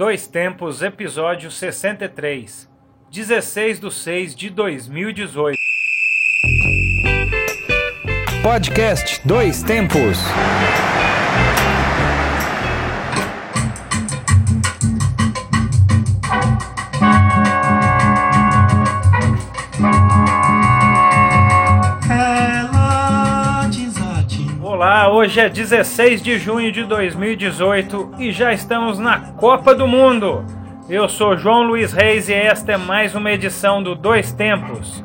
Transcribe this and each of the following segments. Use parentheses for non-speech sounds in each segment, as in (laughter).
Dois Tempos, episódio 63, 16 de 6 de 2018. Podcast Dois Tempos. Hoje é 16 de junho de 2018 e já estamos na Copa do Mundo. Eu sou João Luiz Reis e esta é mais uma edição do Dois Tempos.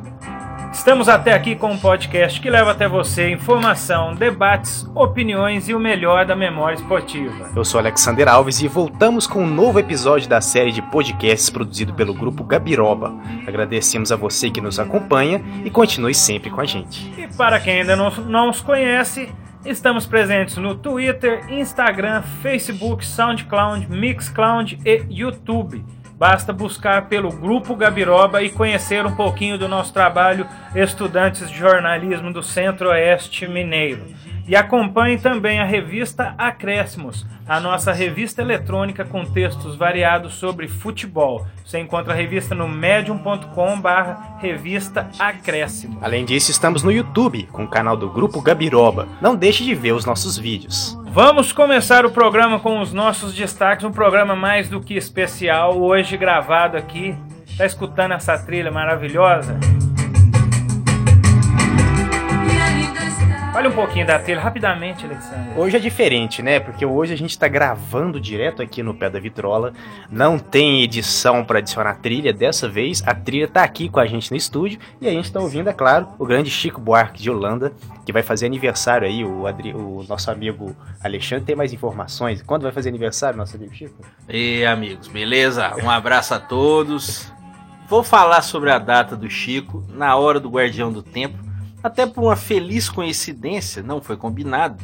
Estamos até aqui com um podcast que leva até você informação, debates, opiniões e o melhor da memória esportiva. Eu sou Alexander Alves e voltamos com um novo episódio da série de podcasts produzido pelo grupo Gabiroba. Agradecemos a você que nos acompanha e continue sempre com a gente. E para quem ainda não, não os conhece, estamos presentes no Twitter, Instagram, Facebook, SoundCloud, Mixcloud e YouTube. Basta buscar pelo Grupo Gabiroba e conhecer um pouquinho do nosso trabalho, estudantes de jornalismo do Centro-Oeste Mineiro. E acompanhe também a revista Acréscimos, a nossa revista eletrônica com textos variados sobre futebol. Você encontra a revista no medium.com/barra revista Acréscimos. Além disso, estamos no YouTube com o canal do Grupo Gabiroba. Não deixe de ver os nossos vídeos. Vamos começar o programa com os nossos destaques, um programa mais do que especial, hoje gravado aqui. Tá escutando essa trilha maravilhosa? Olha um pouquinho da trilha rapidamente, Alexandre. Hoje é diferente, né? Porque hoje a gente está gravando direto aqui no pé da vitrola. Não tem edição para adicionar trilha. Dessa vez a trilha tá aqui com a gente no estúdio e a gente está ouvindo, é claro, o grande Chico Buarque de Holanda, que vai fazer aniversário aí. O, Adri... o nosso amigo Alexandre tem mais informações. Quando vai fazer aniversário, nosso amigo Chico? E amigos, beleza? Um abraço a todos. Vou falar sobre a data do Chico na hora do Guardião do Tempo. Até por uma feliz coincidência, não foi combinado,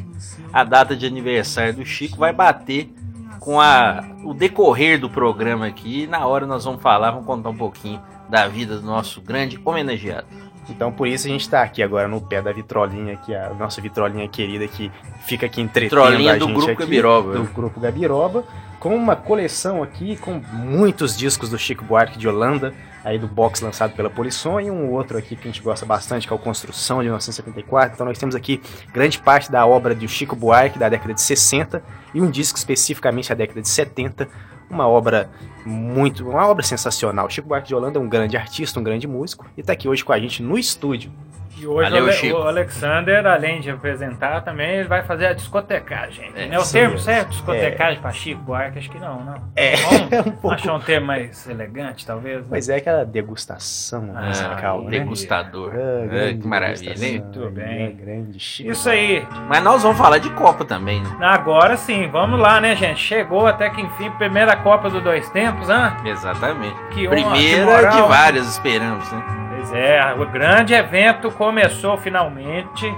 a data de aniversário do Chico vai bater com a, o decorrer do programa aqui. E na hora nós vamos falar, vamos contar um pouquinho da vida do nosso grande homenageado. Então por isso a gente está aqui agora no pé da vitrolinha, que a nossa vitrolinha querida que fica aqui entretendo Vitrolinha a do gente Grupo aqui, Gabiroba. do grupo Gabiroba, com uma coleção aqui com muitos discos do Chico Buarque de Holanda, aí do box lançado pela Polisson e um outro aqui que a gente gosta bastante, que é o Construção de 1974. Então nós temos aqui grande parte da obra do Chico Buarque da década de 60 e um disco especificamente da década de 70, uma obra muito, uma obra sensacional. Chico Buarque de Holanda é um grande artista, um grande músico e está aqui hoje com a gente no estúdio. E hoje Valeu, o, Ale- Chico. o Alexander, além de apresentar, também ele vai fazer a discotecagem. É, né? O termo certo? Discotecagem para Chico Buarque? Acho que não, não. É, Vamos (laughs) é um pouco. achar um termo mais elegante, talvez? né? Mas é aquela degustação Ah, musical, né? degustador. Ah, É, grande que maravilha, hein? Muito bem. é Grande Chico. Isso aí. Mas nós vamos falar de Copa também, né? Agora sim, vamos lá, né, gente? Chegou até que enfim, primeira Copa do Dois Tempos, hein? Exatamente. Que honra, que Primeira moral. de várias, esperamos, né? Pois é, o grande evento começou finalmente.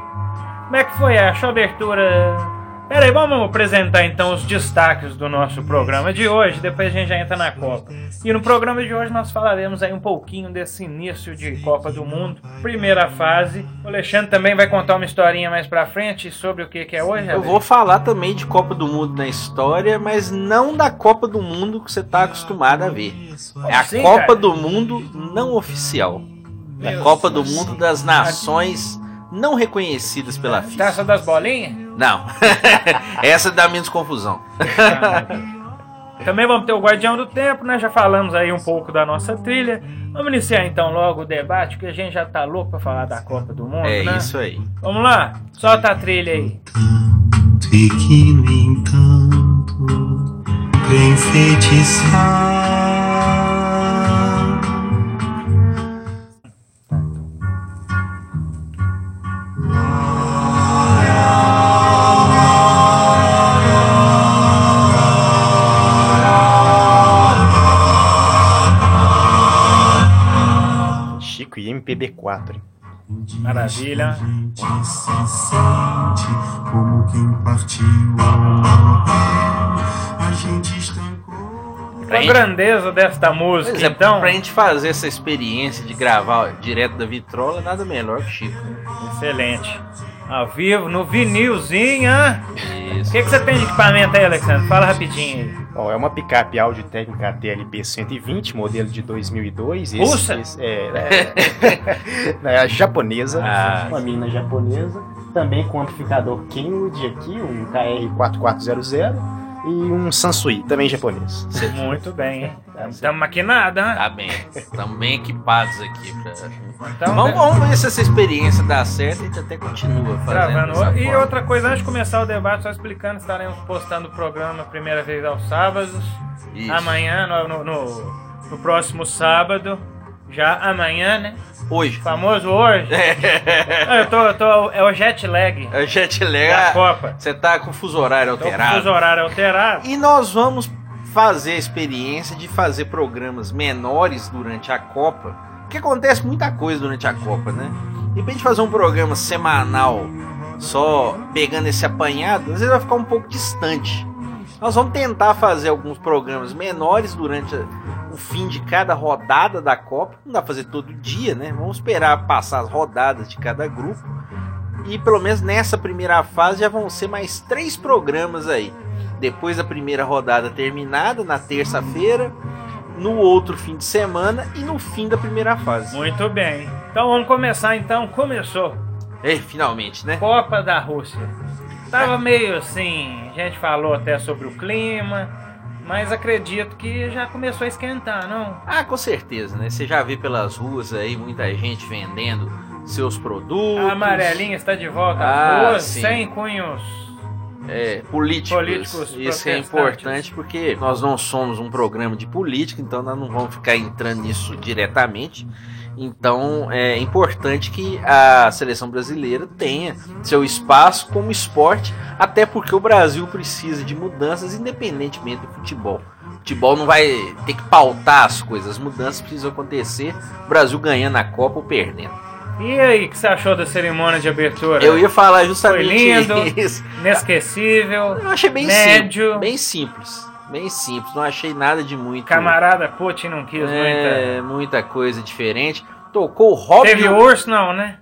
Como é que foi a sua abertura? Pera aí, vamos apresentar então os destaques do nosso programa de hoje, depois a gente já entra na Copa. E no programa de hoje nós falaremos aí um pouquinho desse início de Copa do Mundo, primeira fase. O Alexandre também vai contar uma historinha mais pra frente sobre o que, que é hoje. Eu vou falar também de Copa do Mundo na história, mas não da Copa do Mundo que você está acostumado a ver. É a assim, Copa cara? do Mundo não oficial. A Meu Copa do. Mundo das Nações não reconhecidas pela FIFA. Taça das bolinhas? Não. (laughs) Essa dá menos confusão. Também vamos ter o Guardião do Tempo, né? Já falamos aí um pouco da nossa trilha. Vamos iniciar então logo o debate, que a gente já tá louco pra falar da Copa do Mundo, É né? isso aí. Vamos lá, solta a trilha aí. E que no encanto vem enfeitiçar. MPB4. Maravilha. A grandeza desta música, pois é, então. Pra gente fazer essa experiência de gravar direto da vitrola, nada melhor que Chico. Excelente. Ao vivo, no vinilzinho, hein? O Isso. que, que você tem de equipamento aí, Alexandre? Fala rapidinho aí. Ó, é uma picape Audi técnica TLB 120, modelo de 2002. Esse- Russa? esse- é, é, (laughs) é japonesa, Ah. uma mina japonesa. Também com amplificador Kenwood aqui, um KR4400 e um Sansui, também japonês. Muito bem, hein? Estamos maquinados, né? Tá bem. Estamos bem equipados aqui. Pra... Então, vamos, né? vamos ver se essa experiência dá certo. A gente até continua fazendo dessa E forma. outra coisa, antes de começar o debate, só explicando, estaremos postando o programa a primeira vez aos sábados. Isso. Amanhã, no, no, no- no próximo sábado. Já amanhã, né? Hoje. Famoso hoje. Ah, eu tô, eu tô, é o jet lag A gente da lega. Copa. Você tá com o fuso horário Tô com o alterado. fuso horário alterado. E nós vamos fazer a experiência de fazer programas menores durante a Copa. Porque acontece muita coisa durante a Copa, né? De repente fazer um programa semanal só pegando esse apanhado, às vezes vai ficar um pouco distante. Nós vamos tentar fazer alguns programas menores durante o fim de cada rodada da Copa. Não dá pra fazer todo dia, né? Vamos esperar passar as rodadas de cada grupo. E pelo menos nessa primeira fase já vão ser mais três programas aí. Depois da primeira rodada terminada, na terça-feira, no outro fim de semana e no fim da primeira fase. Muito bem. Então vamos começar então. Começou. É, finalmente, né? Copa da Rússia. Tava meio assim, a gente falou até sobre o clima, mas acredito que já começou a esquentar, não? Ah, com certeza, né? Você já vê pelas ruas aí muita gente vendendo seus produtos. A amarelinha está de volta às Ah, ruas, sim. sem cunhos. É, políticos. Políticos Isso é importante porque nós não somos um programa de política, então nós não vamos ficar entrando nisso diretamente. Então é importante que a seleção brasileira tenha seu espaço como esporte, até porque o Brasil precisa de mudanças independentemente do futebol. O futebol não vai ter que pautar as coisas, as mudanças precisam acontecer, o Brasil ganhando a Copa ou perdendo. E aí, o que você achou da cerimônia de abertura? Eu ia falar justamente Foi lindo. (laughs) isso. Inesquecível. Eu achei bem Médio. simples. Bem simples. Bem simples. Não achei nada de muito. Camarada Putin não quis é, muita coisa diferente. Tocou o muita. Teve urso, não, né?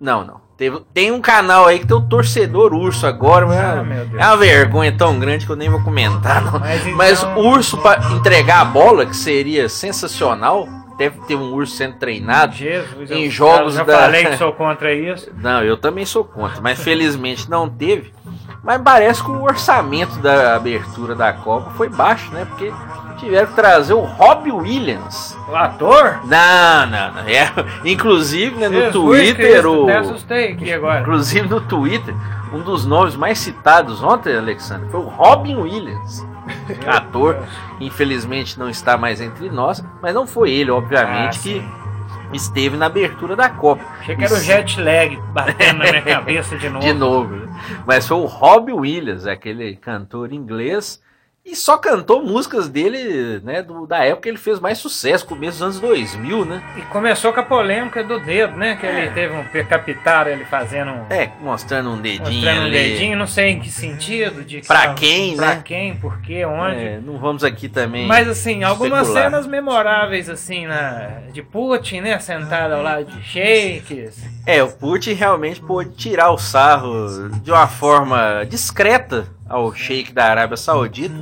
Não, não. Teve- tem um canal aí que tem o torcedor urso agora, mas Ah, é- meu Deus. é uma vergonha tão grande que eu nem vou comentar. Não. Mas então- Mas o urso pra entregar a bola, que seria sensacional, deve ter um urso sendo treinado. Jesus, Em eu jogos já da- falei que (laughs) sou contra isso. Não, eu também sou contra, mas felizmente não teve. Mas parece que o orçamento da abertura da Copa foi baixo, né? Porque tiveram que trazer o Robbie Williams. O ator? Não, não, não. É, inclusive, né, no Jesus Twitter, Cristo, o, Até assustei aqui agora. inclusive no Twitter, um dos nomes mais citados ontem, Alexandre, foi o Robin Williams. (laughs) Ator, infelizmente não está mais entre nós, mas não foi ele, obviamente, Ah, que esteve na abertura da Copa. Achei que era o jet lag batendo na minha (laughs) cabeça de novo. De novo. Mas foi o Robbie Williams, aquele cantor inglês. E só cantou músicas dele, né? do- da época que ele fez mais sucesso, começo dos anos 2000, né? E começou com a polêmica do dedo, né? Que ele teve um captaram ele fazendo um. É, mostrando um dedinho Mostrando um ali. dedinho, não sei em que sentido. De que Pra quem, pra né? quem, por quê, onde. É, não vamos aqui também. Mas assim, algumas especular. cenas memoráveis, assim, na, de Putin, né? Sentado ao lado de shakes. É, o Putin realmente pôde tirar o sarro de uma forma discreta ao Sheik da Arábia Saudita,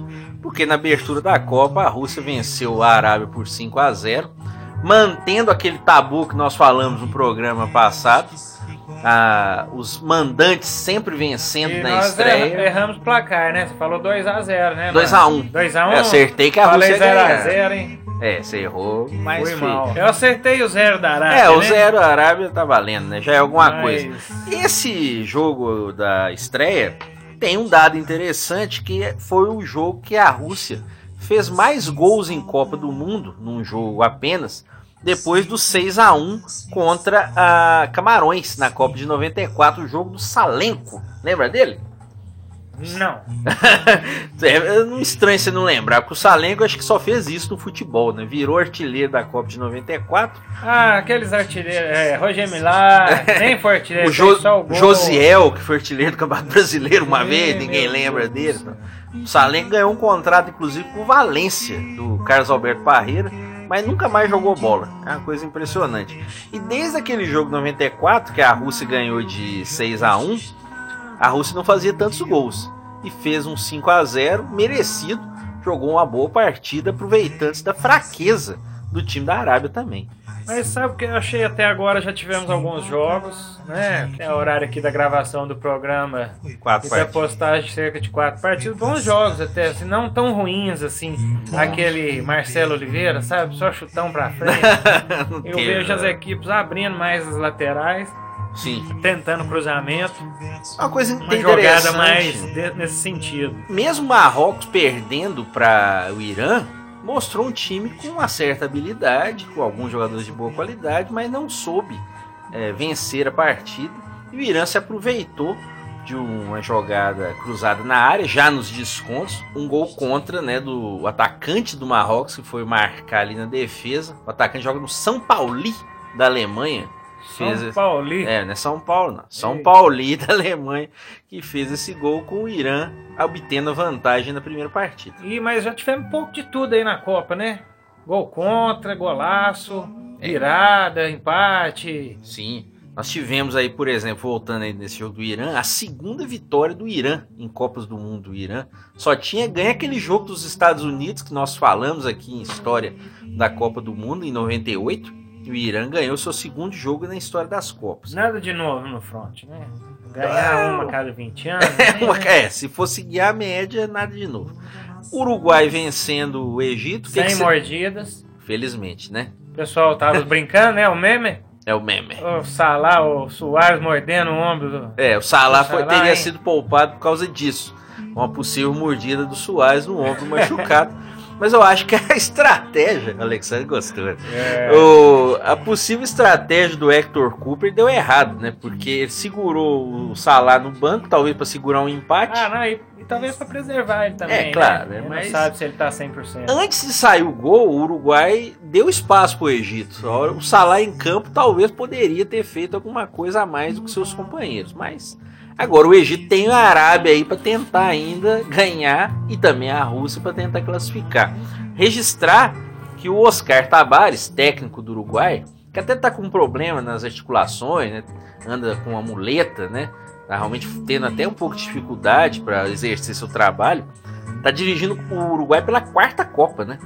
porque na abertura da Copa a Rússia venceu a Arábia por 5 a 0, mantendo aquele tabu que nós falamos no programa passado. ah, os mandantes sempre vencendo E na estreia. erra- erramos o placar, né? Você falou 2x0, né? 2 a 1. 2x1. Eu acertei que a Falei Rússia ia ganhar. 0x0, hein? É, você errou, mas foi. mal. Eu acertei o 0 da Arábia. É, o né? zero a Arábia tá valendo, né? Já é alguma Mas- coisa. Esse jogo da estreia tem um dado interessante que foi o jogo que a Rússia fez mais gols em Copa do Mundo, num jogo apenas, depois do 6 a 1 contra a Camarões na Copa de 94, o jogo do Salenco. Lembra dele? Não. (laughs) É não estranho você não lembrar, porque o Salenco acho que só fez isso no futebol, né? Virou artilheiro da Copa de 94. Ah, aqueles artilheiros. É, Roger Millar, (laughs) nem foi artilheiro, O Jo- só o gol. Josiel, que foi artilheiro do Campeonato Brasileiro uma Ih, vez, ninguém lembra Deus. dele. O Salenco ganhou um contrato, inclusive, com o Valência, do Carlos Alberto Parreira, mas nunca mais jogou bola. É uma coisa impressionante. E desde aquele jogo 94, que a Rússia ganhou de 6 a 1 a Rússia não fazia tantos gols. E fez um 5 a 0 merecido. jogou uma boa partida, aproveitando-se da fraqueza do time da Arábia também. Mas sabe o que eu achei até agora? Já tivemos alguns jogos, né? É o horário aqui da gravação do programa Quatro e da postagem cerca de quatro partidas. Bons jogos até, assim, não tão ruins assim. Aquele Marcelo Oliveira, sabe? Só chutão pra frente. (laughs) Eu vejo as equipes abrindo mais as laterais, Sim. tentando cruzamento. Uma coisa Uma jogada mais nesse sentido. mesmo Marrocos perdendo para o Irã, mostrou um time com uma certa habilidade, com alguns jogadores de boa qualidade, mas não soube é, vencer a partida. E o Irã se aproveitou de uma jogada cruzada na área, já nos descontos, um gol contra né, do atacante do Marrocos, que foi marcar ali na defesa. O atacante joga no São Pauli da Alemanha. Fez São Paulo. é, não é São Paulo, não. São Ei. Paulo (laughs) da Alemanha que fez esse gol com o Irã obtendo a vantagem na primeira partida. E, mas já tivemos um pouco de tudo aí na Copa, né? Gol contra, golaço, É. virada, empate. Sim. Nós tivemos aí, por exemplo, voltando aí nesse jogo do Irã, a segunda vitória do Irã em Copas do Mundo do Irã. Só tinha ganho aquele jogo dos Estados Unidos que nós falamos aqui em história da Copa do Mundo em 98. E o Irã ganhou seu segundo jogo na história das Copas. Nada de novo no front, né? Ganhar uma a cada 20 anos. (laughs) Uma- né? é, se fosse guiar a média, nada de novo. Uruguai vencendo o Egito. que Sem que cê- mordidas. Felizmente, né? O pessoal tava (laughs) brincando, né? O meme. É o meme. O Salah, o Soares mordendo o ombro do. É, o Salah, O foi- Salah, teria hein? sido poupado por causa disso. Uma possível mordida do Soares no ombro machucado. (laughs) Mas eu acho que a (laughs) estratégia, Alexandre gostou. né? É, O- a possível estratégia do Hector Cooper deu errado, né? Porque ele segurou o Salah no banco, talvez para segurar um empate. Ah, não, e, e talvez pra preservar ele também. É, claro, né? é, Ele mas- não sabe se ele tá 100%. Antes de sair o gol, o Uruguai deu espaço pro Egito. A hora- O Salah em campo talvez poderia ter feito alguma coisa a mais do que seus companheiros, mas agora o Egito tem a Arábia aí para tentar ainda ganhar e também a Rússia para tentar classificar. Registrar que o Oscar Tabares, técnico do Uruguai, que até tá com um problema nas articulações, né? Anda com uma muleta, né? Tá realmente tendo até um pouco de dificuldade para exercer seu trabalho. Tá dirigindo o Uruguai pela quarta Copa, né?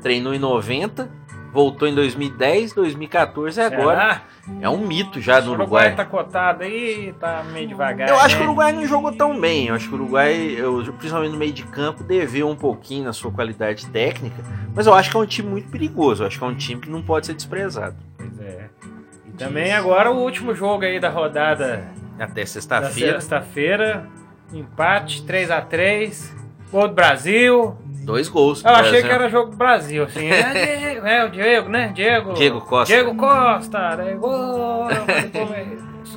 Treinou em 90, voltou em 2010, 2014 e agora Será? é um mito já O do Uruguai Uruguai. tá cotado aí, tá meio devagar. Eu acho que né? o Uruguai não jogou tão bem. Eu acho que o Uruguai, eu, principalmente no meio de campo, deveu um pouquinho na sua qualidade técnica. Mas eu acho que é um time muito perigoso. Eu acho que é um time que não pode ser desprezado. Pois é. E também agora o último jogo aí da rodada Até sexta-feira, sexta-feira. Empate 3x3. Gol do Brasil. Dois gols. Eu achei Brasil. que era jogo do Brasil, assim. É, (laughs) Diego, é o Diego, né? Diego. Diego Costa. Diego Costa. Né? Gol.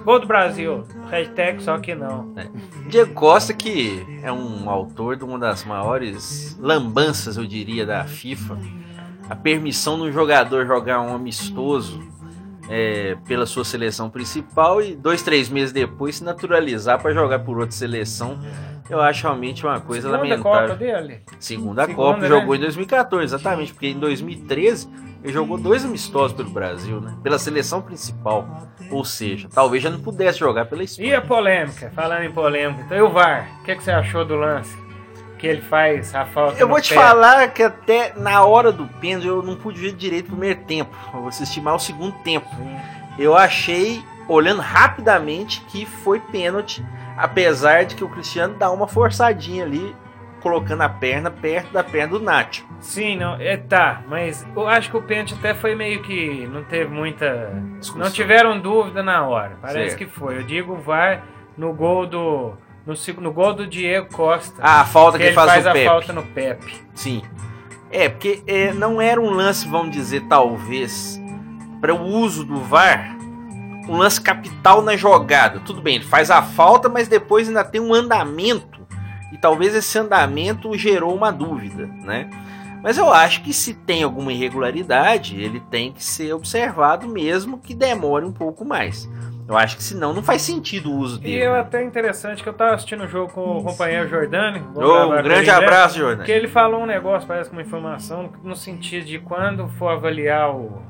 Gol do Brasil. Hashtag só que não. Diego Costa, que é um autor de uma das maiores lambanças, eu diria, da FIFA. A permissão de um jogador jogar um amistoso é, pela sua seleção principal e dois, três meses depois se naturalizar para jogar por outra seleção. Eu acho realmente uma coisa Segunda lamentável. Copa dele. Segunda, Segunda, Copa, né? jogou em 2014, exatamente, porque em 2013 ele jogou dois amistosos pelo Brasil, né? Pela seleção principal. Ou seja, talvez já não pudesse jogar pela Espanha. E a polêmica? Falando em polêmica. Então, e o VAR? O que, que você achou do lance? Que ele faz a falta Eu vou te pé. falar que até na hora do pênalti eu não pude ver direito o primeiro tempo. Eu vou assistir mais o segundo tempo. Sim. Eu achei, olhando rapidamente, que foi pênalti, apesar de que o Cristiano dá uma forçadinha ali, colocando a perna perto da perna do Nacho. Sim, não, é, tá, mas eu acho que o pênalti até foi meio que não teve muita. Discussão. Não tiveram dúvida na hora. Parece Certo. que foi. Eu digo o VAR no gol do. No, no gol do Diego Costa. Ah, a falta que que, ele faz, faz a Pepe. falta no Pepe. Sim. É, porque é, não era um lance, vamos dizer, talvez, para o uso do VAR, um lance capital na jogada. Tudo bem, ele faz a falta, mas depois ainda tem um andamento. E talvez esse andamento gerou uma dúvida, né? Mas eu acho que se tem alguma irregularidade, ele tem que ser observado mesmo que demore um pouco mais. Eu acho que senão não faz sentido o uso E dele. eu né? até interessante que eu tava assistindo o jogo com o companheiro Jordani. gravar um grande ele, né? abraço, Jordan. Que ele falou um negócio, parece que uma informação, no sentido de quando for avaliar o,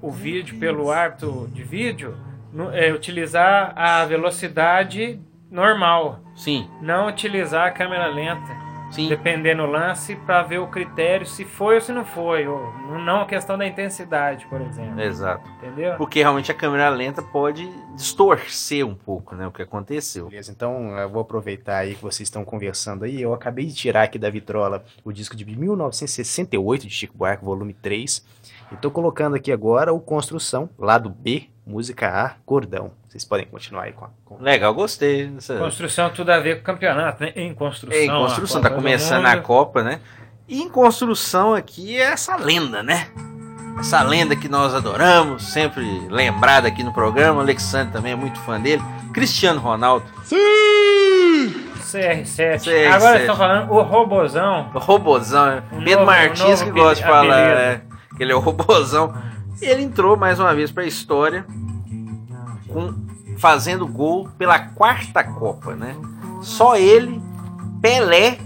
o vídeo pelo árbitro de vídeo, no- é, utilizar a velocidade normal, Sim. não utilizar a câmera lenta. Sim. dependendo do lance, para ver o critério se foi ou se não foi. Ou não a questão da intensidade, por exemplo. Exato. Entendeu? Porque realmente a câmera lenta pode distorcer um pouco, né? O que aconteceu. Beleza, então eu vou aproveitar aí que vocês estão conversando aí. Eu acabei de tirar aqui da vitrola o disco de 1968 de Chico Buarque, volume 3. E tô colocando aqui agora o Construção, lado B, música A, Cordão. Vocês podem continuar aí com a. com- Legal, gostei. Construção tudo a ver com campeonato, né? Em construção. É, em construção, tá começando a Copa, né? E em construção aqui é essa lenda, né? Essa lenda que nós adoramos, sempre lembrada aqui no programa. O Alexandre também é muito fã dele. Cristiano Ronaldo, CR7. CR7. Agora estão falando o Robozão. o robozão. Um Pedro novo- Martins que gosta de falar é, que ele é o robozão. Ele entrou mais uma vez pra história com, fazendo gol pela quarta Copa, né? Só ele, Pelé,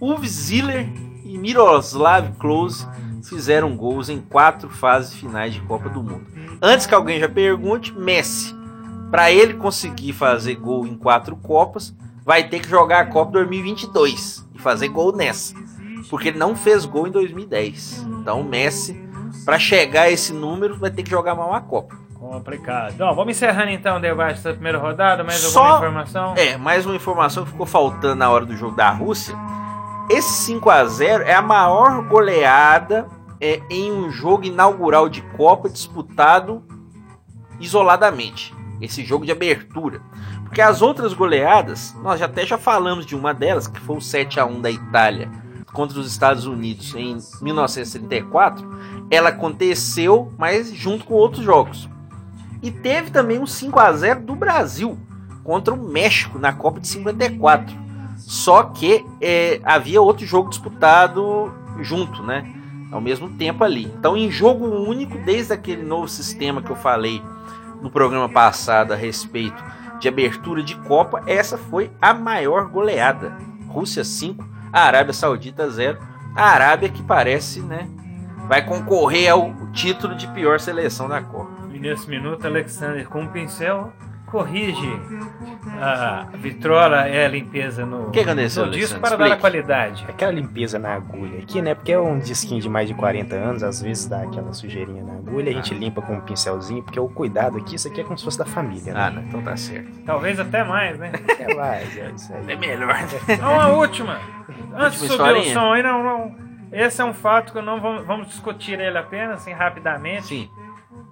Uwe Ziller e Miroslav Klose fizeram gols em quatro fases finais de Copa do Mundo. Antes que alguém já pergunte, Messi, para ele conseguir fazer gol em quatro Copas, vai ter que jogar a Copa 2022 e fazer gol nessa, porque ele não fez gol em 2010. Então, Messi, para chegar a esse número, vai ter que jogar mal a Copa. Complicado. Bom, vamos encerrando então o debate da primeira rodada. Mais Só- alguma informação? É, mais uma informação que ficou faltando na hora do jogo da Rússia. Esse 5 a 0 é a maior goleada é, em um jogo inaugural de Copa disputado isoladamente. Esse jogo de abertura. Porque as outras goleadas, nós já até já falamos de uma delas, que foi o 7 a 1 da Itália contra os Estados Unidos em 1934. Ela aconteceu, mas junto com outros jogos. E teve também um 5 a 0 do Brasil contra o México na Copa de 54. Só que é, havia outro jogo disputado junto, né? Ao mesmo tempo ali. Então, em jogo único, desde aquele novo sistema que eu falei no programa passado a respeito de abertura de Copa, essa foi a maior goleada. Rússia 5, a Arábia Saudita 0. A Arábia que parece, né? Vai concorrer ao título de pior seleção da Copa. E nesse minuto, Alexander com um pincel corrige a vitrola e a limpeza no, que aconteceu, no disco para dar a Explique. qualidade. Aquela limpeza na agulha aqui, né? Porque é um disquinho de mais de 40 anos, às vezes dá aquela sujeirinha na agulha, a gente limpa com um pincelzinho, porque o cuidado aqui, isso aqui é como se fosse da família, Ah, né? não, então tá certo. Talvez até mais, né? (laughs) É lá, é isso aí. É melhor. Então, uma última. Antes de subir o som aí, não, não. Esse é um fato que não vamos, vamos discutir ele apenas, assim, rapidamente. Sim.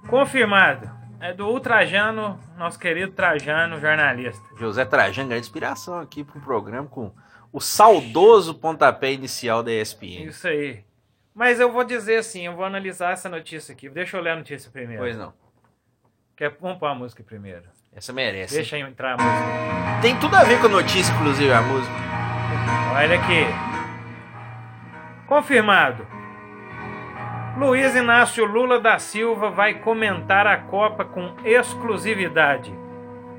Confirmado. É do Ultrajano, nosso querido Trajano, jornalista. José Trajano, grande inspiração aqui para um programa com o saudoso pontapé inicial da ESPN. Isso aí. Mas eu vou dizer assim, eu vou analisar essa notícia aqui. Deixa eu ler a notícia primeiro. Pois não. Quer, vamos pôr a música primeiro. Essa merece. Deixa eu entrar a música. Tem tudo a ver com a notícia, inclusive, a música. Olha aqui. Confirmado. Luiz Inácio Lula da Silva vai comentar a Copa com exclusividade.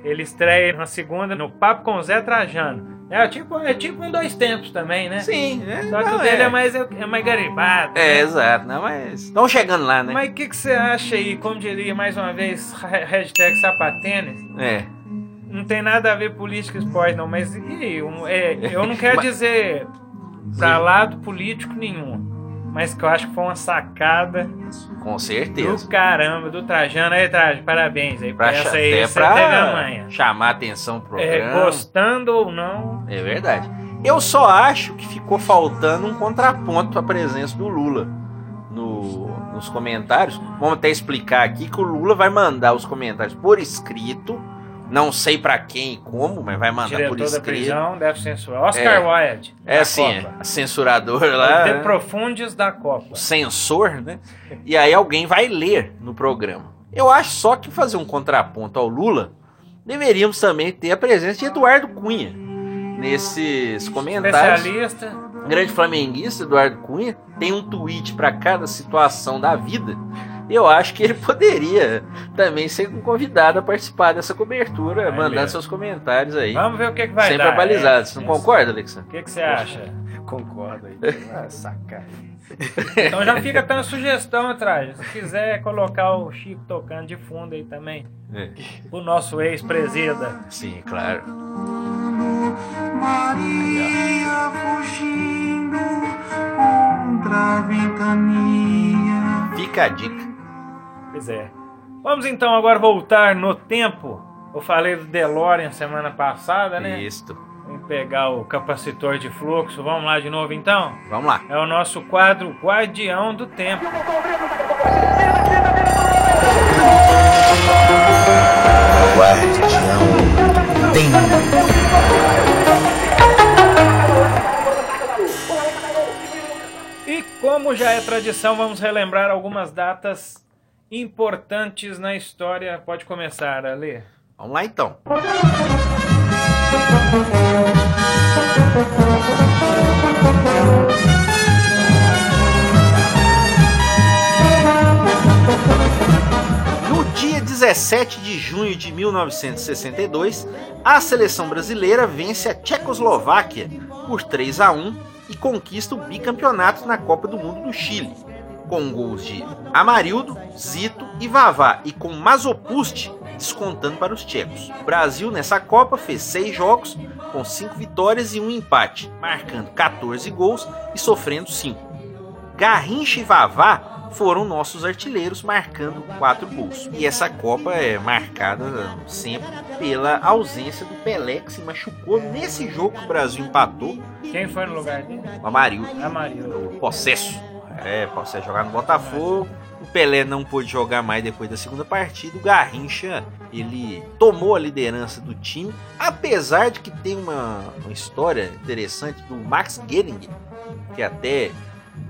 Ele estreia na segunda no Papo com Zé Trajano. É tipo, é tipo um dois tempos também, né? Sim. É, Só que não, o dele é, mais, é mais garibado. É, né? exato. Não, mas estão chegando lá, né? Mas o que, que você acha aí? Como diria mais uma vez, ha- hashtag sapatênis? É. Não tem nada a ver política e esporte, não. Mas e é, eu não quero dizer pra lado político nenhum. Mas que eu acho que foi uma sacada Com do certeza. caramba, do Trajano. Aí, Trajano, parabéns aí. Pra, essa aí, até pra chamar a atenção pro É, programa. gostando ou não, É verdade. Eu só acho que ficou faltando um contraponto à presença do Lula no- nos comentários. Vamos até explicar aqui que o Lula vai mandar os comentários por escrito. Não sei pra quem e como, mas vai mandar por diretor da escrito. prisão deve censurar. Oscar Wilde. É assim, Copa. a censurador lá, De né? Profundes da Copa. o censor, né? E aí alguém vai ler no programa. Eu acho só que fazer um contraponto ao Lula, deveríamos também ter a presença de Eduardo Cunha nesses comentários. Especialista. grande flamenguista, Eduardo Cunha, tem um tweet para cada situação da vida. Eu acho que ele poderia também ser um convidado a participar dessa cobertura, Vai mandando seus comentários aí. Vamos ver o que, que vai Sempre dar. abalizados. é. Você não concorda, Alexandre? O que, que você acha? (laughs) Concordo aí. Ah, sacada. (laughs) Então já fica até uma sugestão atrás. Se quiser colocar o Chico tocando de fundo aí também. O nosso ex-presida. Sim, claro. Maria fugindo contra a ventania. Fica a dica. Pois é. Vamos então agora voltar no tempo. Eu falei do DeLorean semana passada, né? Isto. Vamos pegar o capacitor de fluxo. Vamos lá de novo então? Vamos lá. É o nosso quadro Guardião do Tempo. E como já é tradição, vamos relembrar algumas datas importantes na história. Pode começar, Ale. Vamos lá então. No dia 17 de junho de 1962, a seleção brasileira vence a Tchecoslováquia por 3 a 1 e conquista o bicampeonato na Copa do Mundo do Chile, com gols de Amarildo, Zito e Vavá e com Mazopust descontando para os tchecos. O Brasil nessa Copa fez seis jogos com cinco vitórias e um empate, marcando 14 gols e sofrendo 5. Garrincha e Vavá foram nossos artilheiros, marcando quatro gols. E essa Copa é marcada sempre pela ausência do Pelé, que se machucou nesse jogo que o Brasil empatou. Quem foi no lugar dele? O Amarildo, Amarildo. o Possesso. É, Possesso jogar no Botafogo. O Pelé não pôde jogar mais depois da segunda partida. O Garrincha, ele tomou a liderança do time, apesar de que tem uma, uma história interessante do Max Gehring, que até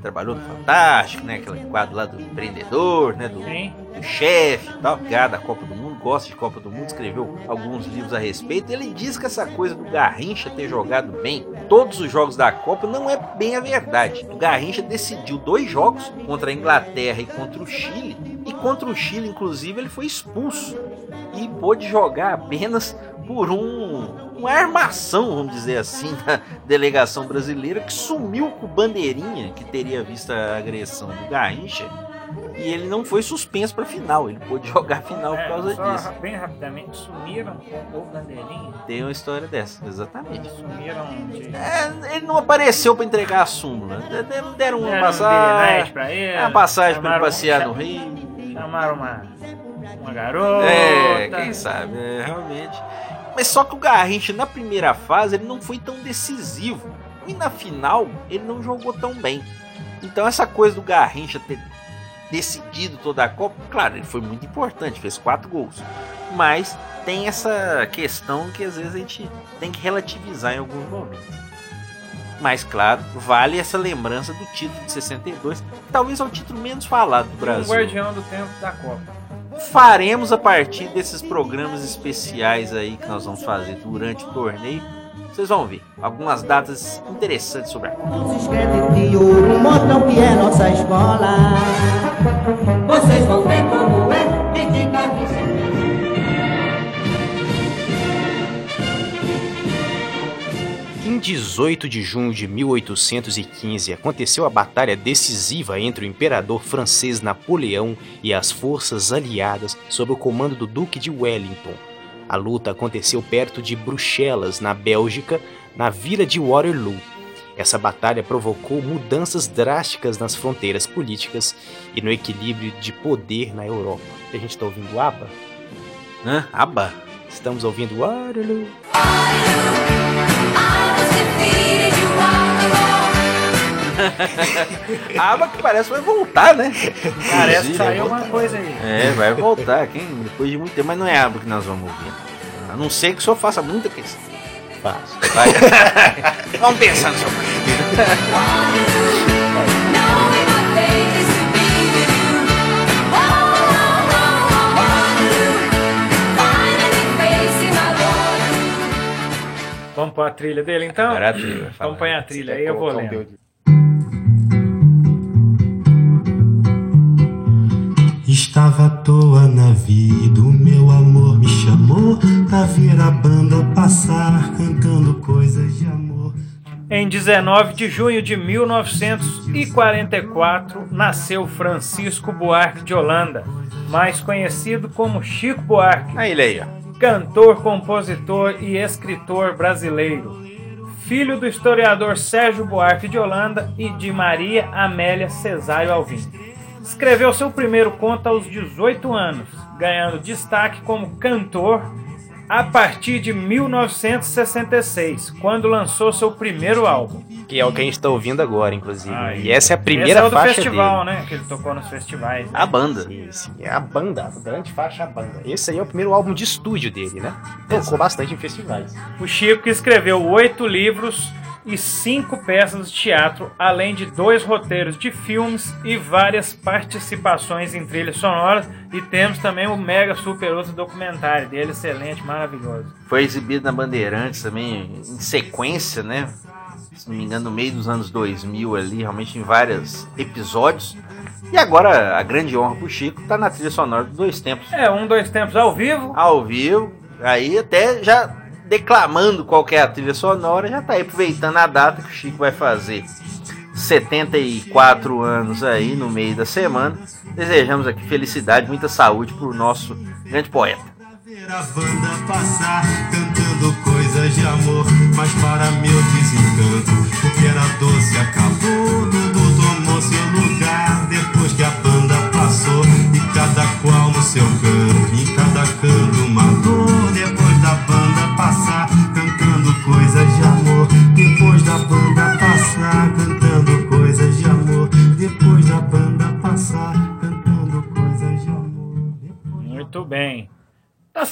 trabalhou no Fantástico, né? Aquele quadro lá do empreendedor, né? Do, do chefe e tal, da Copa do Mundo, gosta de Copa do Mundo, escreveu alguns livros a respeito. Ele diz que essa coisa do Garrincha ter jogado bem todos os jogos da Copa não é bem a verdade. O Garrincha decidiu dois jogos contra a Inglaterra e contra o Chile, e contra o Chile, inclusive, ele foi expulso e pôde jogar apenas por um, uma armação, vamos dizer assim, (laughs) da delegação brasileira que sumiu com bandeirinha que teria visto a agressão do Garrincha e ele não foi suspenso para final, ele pôde (laughs) jogar a final por É, causa só disso. bem rapidamente, sumiram com o bandeirinha. Tem uma história dessa, exatamente. Sumiram de. É, ele não apareceu para entregar a súmula, de- deram uma Deram um passagem, bilhete pra ele. uma passagem para passear no cham- Rio. Chamaram uma, uma garota. É, quem sabe, é, realmente. Mas só que o Garrincha na primeira fase ele não foi tão decisivo. E na final ele não jogou tão bem. Então essa coisa do Garrincha ter decidido toda a Copa, claro, ele foi muito importante, fez quatro gols. Mas tem essa questão que às vezes a gente tem que relativizar em alguns momentos. Mas claro, vale essa lembrança do título de 62, que talvez é o título menos falado do Um Brasil guardião do tempo da Copa. faremos a partir desses programas especiais aí que nós vamos fazer durante o torneio. Vocês vão ver algumas datas interessantes sobre a Copa. Não se escreve de ouro, mostram que é nossa escola. Vocês vão ver como é, criticar Em 18 de junho de 1815 aconteceu a batalha decisiva entre o imperador francês Napoleão e as forças aliadas sob o comando do Duque de Wellington. A luta aconteceu perto de Bruxelas, na Bélgica, na vila de Waterloo. Essa batalha provocou mudanças drásticas nas fronteiras políticas e no equilíbrio de poder na Europa. A gente está ouvindo ABBA? Hã? Aba? Estamos ouvindo Waterloo. Aba que parece vai voltar, né? Parece que saiu alguma coisa aí. É, vai voltar. Quem, depois de muito tempo, mas não é Aba que nós vamos ouvir. A não ser que o senhor faça muita questão. Vai. (laughs) vamos pensando sobre Vamos pôr a trilha dele então? Agora a trilha. Vamos pôr a trilha aí, eu vou lendo. Estava à toa na vida, o meu amor me chamou pra ver a banda passar cantando coisas de amor. Em 19 de junho de 1944, nasceu Francisco Buarque de Holanda, mais conhecido como Chico Buarque. Aí ele aí, ó. cantor, compositor e escritor brasileiro. Filho do historiador Sérgio Buarque de Holanda e de Maria Amélia Cesário Alvim. Escreveu seu primeiro conto aos 18 anos, ganhando destaque como cantor a partir de 1966, quando lançou seu primeiro álbum. Que é o que a gente tá ouvindo agora, inclusive. Ah, e essa é a Esse primeira é o do faixa festival, dele. né? Que ele tocou nos festivais. né? A banda. Sim, sim, é a banda, a grande faixa a banda. Esse aí é o primeiro álbum de estúdio dele, né? Tocou bastante em festivais. O Chico escreveu oito livros e cinco peças de teatro, além de dois roteiros de filmes e várias participações em trilhas sonoras. E temos também o mega super ultra documentário dele, excelente, maravilhoso. Foi exibido na Bandeirantes também em sequência, né? Se não me engano, no meio dos anos 2000 ali, realmente em vários episódios. E agora a grande honra pro Chico tá na trilha sonora dos dois tempos. É, um, dois tempos ao vivo. Ao vivo, aí até já declamando qual que a trilha sonora, já tá aproveitando a data que o Chico vai fazer 74 anos aí no meio da semana. Desejamos aqui felicidade, muita saúde pro nosso grande poeta. A banda passar cantando coisas de amor, mas para meu desencanto, o que era doce acabou, tudo tomou seu lugar depois que a banda passou e cada qual no seu canto,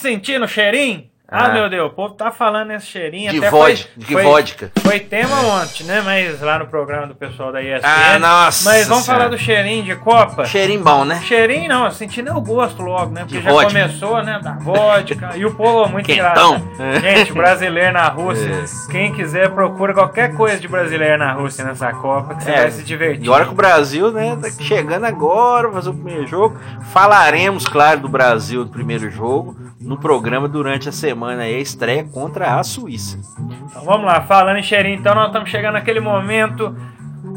sentindo o cheirinho? Ah, Ah. meu Deus, o povo tá falando esse cheirinho. De até vodka, foi, de foi- vodka. Foi tema ontem, né? Mas lá no programa do pessoal da ESPN. Ah, nossa Mas vamos Senhora. falar do cheirinho de Copa. Cheirinho bom, né? Cheirinho não, eu senti nem o gosto logo, né? Porque De já vodka. começou, né? Da vodka. e o povo é muito Quentão. engraçado. Gente, brasileiro na Rússia. É. Quem quiser, procura qualquer coisa de brasileiro na Rússia nessa Copa, que você É, vai se divertir. E olha que o Brasil, né, tá chegando agora fazer o primeiro jogo. Falaremos, claro, do Brasil do primeiro jogo no programa durante a semana aí, a estreia contra a Suíça. Então, vamos lá, falando em cheirinho, então nós estamos chegando naquele momento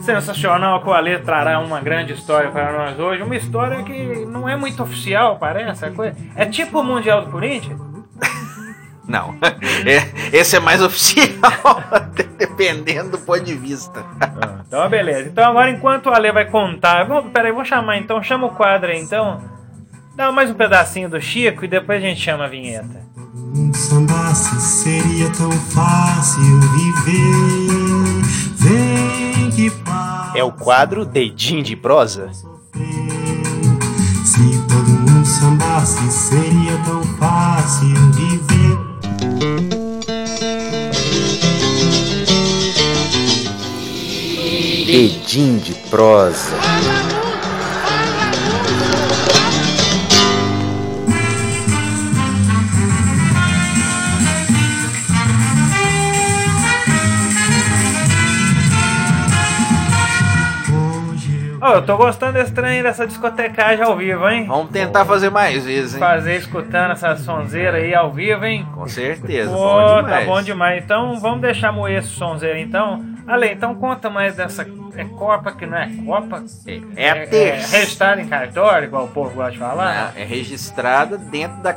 sensacional que o Ale trará uma grande história para nós hoje. Uma história que não é muito oficial, parece. É, é tipo o Mundial do Corinthians? (laughs) Não, (laughs) é, esse é mais oficial, (laughs) dependendo do ponto de vista. Então, beleza. Então, agora, enquanto o Ale vai contar. Vamos, peraí, vou chamar então. Chama o quadro aí então. Dá mais um pedacinho do Chico e depois a gente chama a vinheta. mundo sambasse seria tão fácil viver. Vem que É o quadro Dedinho de Prosa. Se todo mundo sambasse seria tão fácil viver. Dedinho de prosa. Eu tô gostando desse trem, dessa discotecagem ao vivo, hein? Vamos tentar fazer mais vezes, hein? Fazer escutando essa sonzeira aí ao vivo, hein? Com certeza, Pô, bom tá bom demais. Então vamos deixar moer esse sonzeiro então. Ale, então conta mais dessa. É Copa que não é Copa? É a terça. É registrada em cartório, igual o povo gosta de falar? Não, é registrada dentro da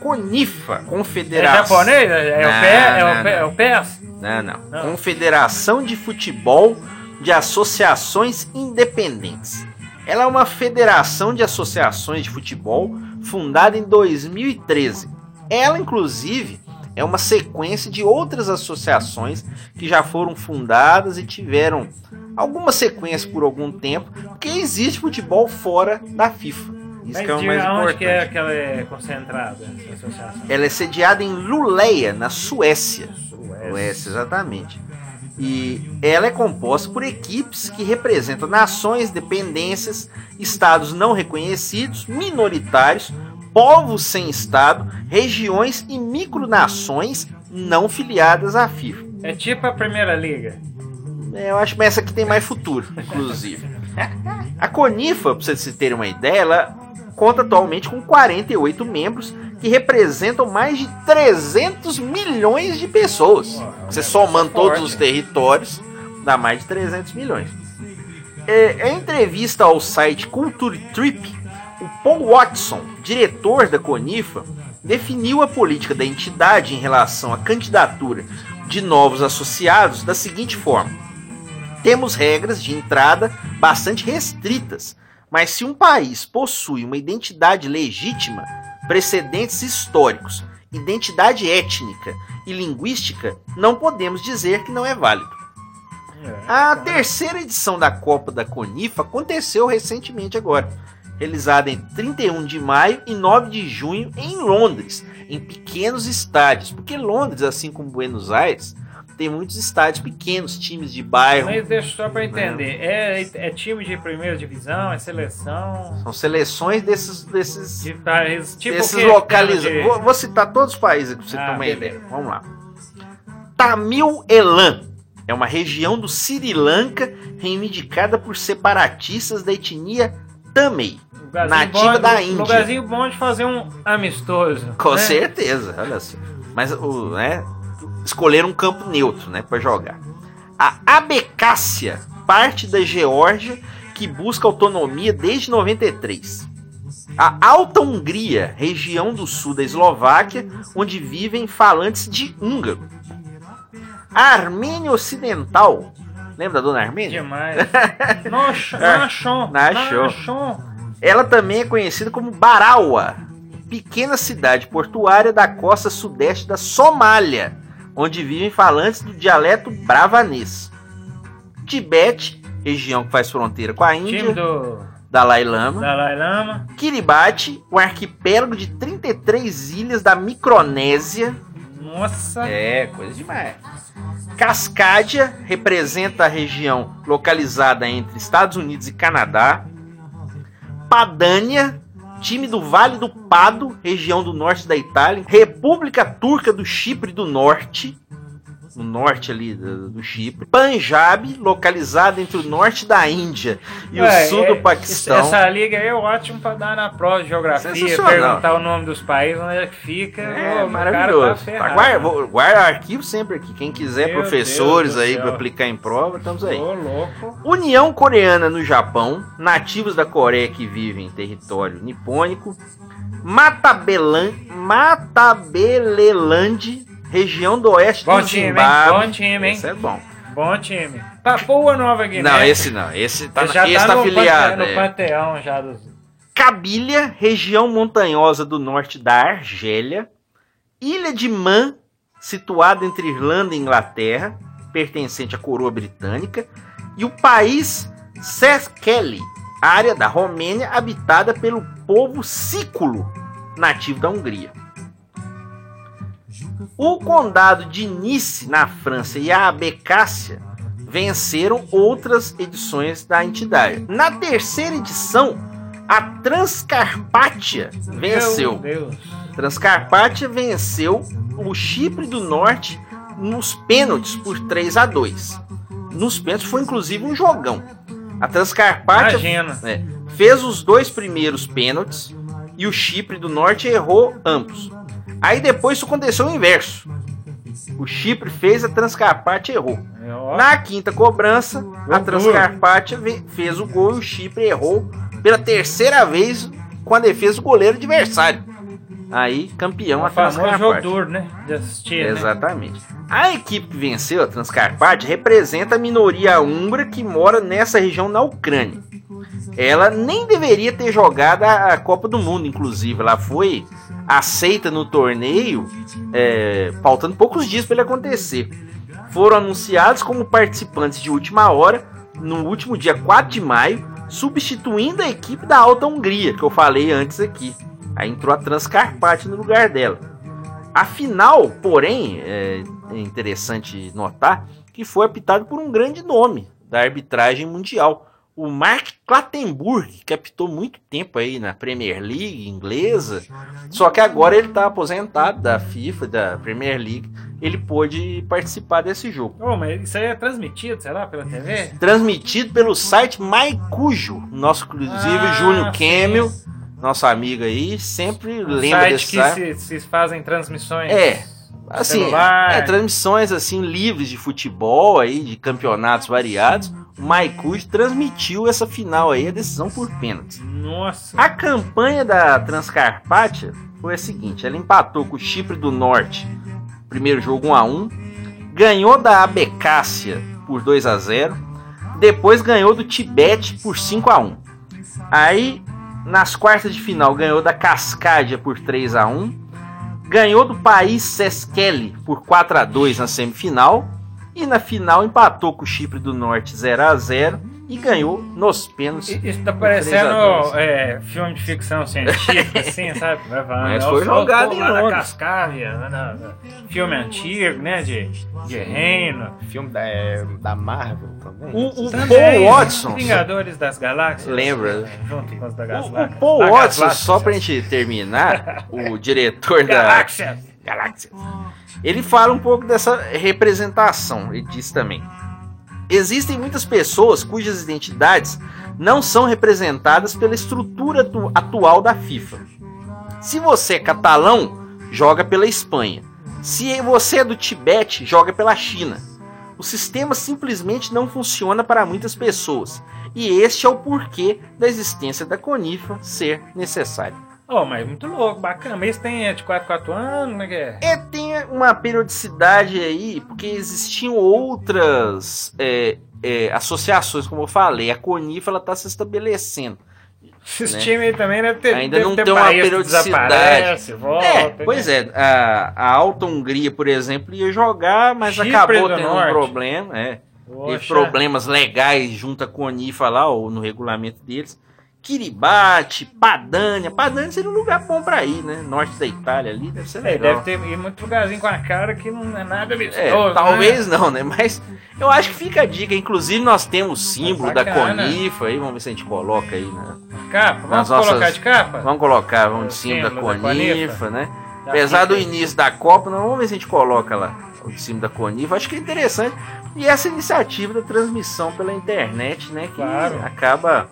CONIFA, É Confederação... japonês? É, é o Não, pé? É não, o pé? É o PES? Não, não. Não. Confederação de Futebol de Associações Independentes. Ela é uma federação de associações de futebol fundada em 2013. Ela, inclusive, é uma sequência de outras associações que já foram fundadas e tiveram alguma sequência por algum tempo, porque existe futebol fora da FIFA. Isso Mas que é o mais importante. que é que ela é concentrada, essa associação? Ela é sediada em Luleia, na Suécia. Suécia, exatamente. E ela é composta por equipes que representam nações, dependências, estados não reconhecidos, minoritários, povos sem estado, regiões e micronações não filiadas à FIFA. É tipo a Primeira Liga. É, Eu acho que essa aqui tem mais futuro, inclusive. A Conifa, para vocês terem uma ideia, ela conta atualmente com 48 membros que representam mais de 300 milhões de pessoas. Você somando todos os territórios, dá mais de 300 milhões. É, em entrevista ao site Culture Trip, o Paul Watson, diretor da Conifa, definiu a política da entidade em relação à candidatura de novos associados da seguinte forma: temos regras de entrada bastante restritas, mas se um país possui uma identidade legítima, precedentes históricos, identidade étnica e linguística, não podemos dizer que não é válido. A terceira edição da Copa da Conifa aconteceu recentemente agora, realizada em 31 de maio e 9 de junho em Londres, em pequenos estádios, porque Londres, assim como Buenos Aires, tem muitos estádios pequenos, times de bairro. Mas deixa só pra entender. É, é time de primeira divisão, é seleção. São seleções desses, desses, De países tipo desses localizados. De- Vou, vou citar todos os países pra você Ah, beleza. ideia. Vamos lá. Tamil Elan é uma região do Sri Lanka reivindicada por separatistas da etnia Tamil, nativa bom- da Índia. Lugarzinho bom de fazer um amistoso. Com né? certeza, olha só. Mas o, né, escolheram um campo neutro, né, para jogar. A Abecácia, parte da Geórgia que busca autonomia desde 93. A Alta Hungria, região do sul da Eslováquia, onde vivem falantes de húngaro. A Armênia Ocidental, lembra da dona Armênia? Demais. (laughs) Nossa, Nachon. Nachon. Ela também é conhecida como Barawa, pequena cidade portuária da costa sudeste da Somália, onde vivem falantes do dialeto bravanês. Tibete, região que faz fronteira com a Time Índia, do Dalai Lama. Dalai Lama. Kiribati, um arquipélago de 33 ilhas da Micronésia. Nossa. É, coisa demais. Cascádia representa a região localizada entre Estados Unidos e Canadá. Padânia, time do Vale do Pado, região do norte da Itália. República Turca do Chipre do Norte, no norte ali do, do Chipre. Panjab, localizada entre o norte da Índia e o Ué, sul é- do Paquistão. Essa liga aí é ótimo pra dar na prova de geografia, perguntar o nome dos países, onde é que fica. É Ô, o maravilhoso. Tá ferrado. guarda, vou- guarda arquivo sempre aqui. Quem quiser, Meu professores aí para aplicar em prova, estamos aí. Ô, louco. União Coreana no Japão, nativos da Coreia que vivem em território nipônico. Matabelan, Matabeleland, região do oeste Bom do time, hein? Bom time, hein? Esse é bom. Bom time. Papua Nova Guiné. Não, esse não. Esse tá, já esse tá, tá no, afiliado. pante- no é. panteão já dos... Cabilha, região montanhosa do norte da Argélia. Ilha de Man, situada entre Irlanda e Inglaterra, pertencente à coroa britânica. E o país Seskeli, área da Romênia habitada pelo povo sículo, nativo da Hungria. O condado de Nice, na França, e a Abecácia venceram outras edições da entidade. Na terceira edição, a Transcarpátia venceu. Transcarpátia venceu o Chipre do Norte nos pênaltis por 3 a 2 Nos pênaltis foi inclusive um jogão. A Transcarpátia é, fez os dois primeiros pênaltis e o Chipre do Norte errou ambos. Aí depois isso aconteceu o inverso. O Chipre fez, a Transcarpátia errou. É. Na quinta cobrança, a Transcarpátia fez o gol e o Chipre errou pela terceira vez com a defesa do goleiro adversário. Aí, campeão a Transcarpátia. duro, né? De assistir, né? Exatamente. A equipe que venceu a Transcarpátia representa a minoria húngara que mora nessa região na Ucrânia. Ela nem deveria ter jogado a Copa do Mundo, inclusive. Ela foi aceita no torneio, é, faltando poucos dias para ele acontecer. Foram anunciados como participantes de última hora no último dia 4 de maio, substituindo a equipe da Alta Hungria, que eu falei antes aqui. Aí entrou a Transcarpátia no lugar dela. A final, porém, é interessante notar que foi apitado por um grande nome da arbitragem mundial, o Mark Clattenburg, que apitou muito tempo aí na Premier League inglesa, só que agora ele está aposentado da FIFA, da Premier League, ele pôde participar desse jogo. Ô, mas isso aí é transmitido, será, pela TV? Transmitido pelo site Maicujo, nosso inclusive Ah, Júnior. Camel, nosso amigo aí, sempre Um lembra site desse que site. se, se fazem transmissões. É, Assim, celular. é, transmissões assim livres de futebol aí, de campeonatos variados. O Maicucci transmitiu essa final aí, a decisão por pênaltis. Nossa. A campanha da Transcarpátia foi a seguinte: ela empatou com o Chipre do Norte, primeiro jogo 1 a 1 ganhou da Abecácia por 2 a 0 depois ganhou do Tibete por 5 a 1 Aí, nas quartas de final, ganhou da Cascádia por 3 a 1 ganhou do País Seskele por 4 a 2 na semifinal e na final empatou com o Chipre do Norte 0 a 0 e ganhou nos pênaltis. Isso tá por 3 a parecendo 2. é, filme de ficção científica, assim, (laughs) sabe? Vai falando, Mas ó, foi o jogado em Londres. Lá na- na- filme antigo, né? De, de reino. Filme da, é, da Marvel também. O, o Também, Paul Watson. Vingadores das Galáxias. Lembra? Junto com os da O, Galáxia. o Paul Watson, só pra gente terminar, o diretor (laughs) da Galáxia. Galáxia, ele fala um pouco dessa representação. Ele diz também: existem muitas pessoas cujas identidades não são representadas pela estrutura atu- atual da FIFA. Se você é catalão, joga pela Espanha. Se você é do Tibete, joga pela China. O sistema simplesmente não funciona para muitas pessoas. E este é o porquê da existência da Conifa ser necessária. Oh, mas muito louco, bacana. Mas tem é, de 4 4 anos, como é que é? É, tem uma periodicidade aí, porque existiam outras é, é, associações, como eu falei. A Conifa ela está se estabelecendo. Esses Né? times aí também deve ter. Ainda deve não ter tem uma periodicidade. volta, é, né? pois é. A, a Alta Hungria, por exemplo, ia jogar, mas Chipre acabou do tendo Norte. um problema. É, teve problemas legais junto à Conifa lá, ou no regulamento deles. Kiribati, Padania. Padania seria um lugar bom pra ir, né? Norte da Itália ali, deve ser É, legal. deve ter e muito lugarzinho com a cara que não é nada vistoso. É, talvez não, né? Mas eu acho que fica a dica. Inclusive, nós temos o símbolo da Bacana. Conifa aí. Vamos ver se a gente coloca aí, né? Capa, vamos Nas nossas- colocar de capa? Vamos colocar, vamos de símbolo da símbolo da Conifa, Conifa. né? Apesar do início da Copa, nós vamos ver se a gente coloca lá o de cima da Conifa. Acho que é interessante. E essa iniciativa da transmissão pela internet, né? Que Claro. acaba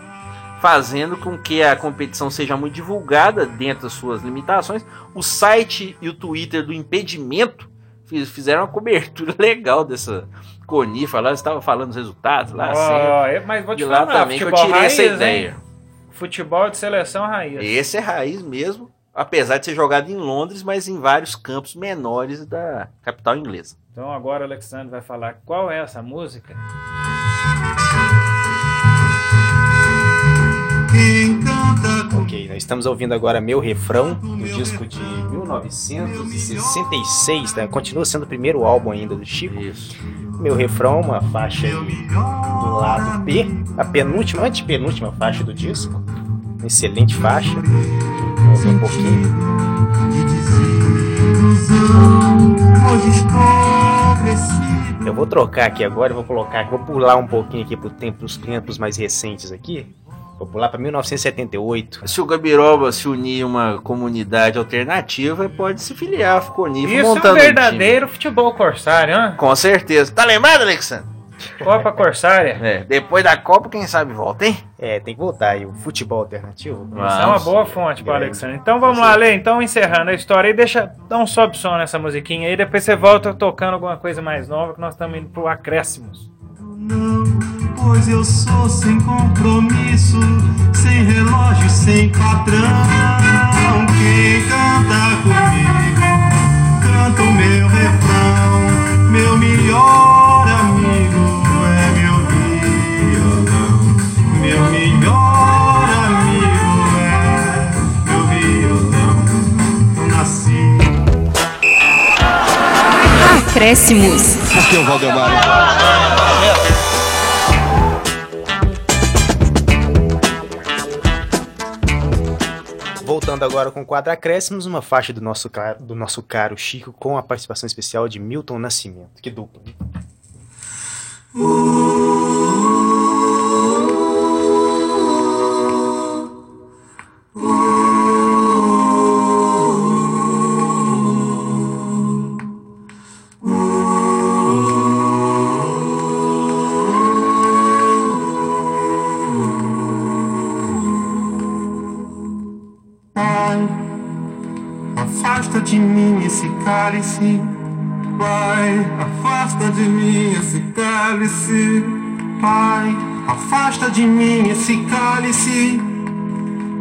fazendo com que a competição seja muito divulgada dentro das suas limitações. O site e o Twitter do impedimento fiz- fizeram uma cobertura (laughs) legal dessa Conifa lá, estava falando os resultados lá. sempre. Ó, é, mas vou te De lá falar, também que eu tirei raiz, essa hein? ideia. Futebol de seleção raiz. Esse é raiz mesmo, apesar de ser jogado em Londres, mas em vários campos menores da capital inglesa. Então agora o Alexandre vai falar qual é essa música. Quem Ok, nós estamos ouvindo agora Meu Refrão, do disco de 1966, tá? continua sendo o primeiro álbum ainda do Chico. Isso. Meu Refrão, uma faixa do lado B, a penúltima, antepenúltima faixa do disco. Uma excelente faixa. Vamos um pouquinho. Eu vou trocar aqui agora, vou colocar, vou pular um pouquinho aqui tempo, os tempos mais recentes aqui. Vou pular para 1978. Se o Gabiroba se unir a uma comunidade alternativa, pode se filiar à Conifa Isso é um montando um time. verdadeiro futebol corsário, hein? Com certeza. Tá lembrado, Alexandre? Copa Corsária. É, depois da Copa, quem sabe volta, hein? É, tem que voltar aí, o futebol alternativo. Isso é uma boa fonte para. Alexandre. Então vamos lá, Lê. Então encerrando a história aí, deixa dá um sobe som nessa musiquinha aí, depois você volta tocando alguma coisa mais nova que nós estamos indo pro acréscimos. Pois eu sou sem compromisso, sem relógio, sem patrão. Quem canta comigo, canta o meu refrão. Meu melhor amigo é meu violão. Meu melhor amigo é meu violão. Eu nasci. Acréscimos. Aqui é o Valdemar. Voltando agora com o quadro Acréscimos, uma faixa do nosso, ca- do nosso caro Chico com a participação especial de Milton Nascimento. Que dupla. Pai, de mim esse cálice